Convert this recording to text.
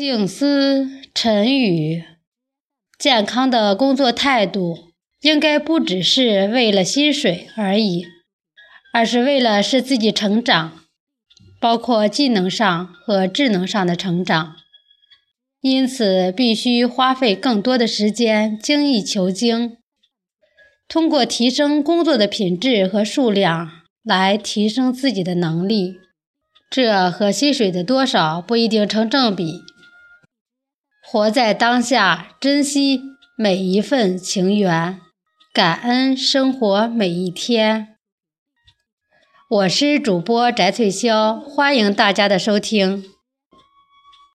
静思沉语，健康的工作态度应该不只是为了薪水而已，而是为了使自己成长，包括技能上和智能上的成长。因此，必须花费更多的时间精益求精，通过提升工作的品质和数量来提升自己的能力。这和薪水的多少不一定成正比。活在当下，珍惜每一份情缘，感恩生活每一天。我是主播翟翠潇，欢迎大家的收听。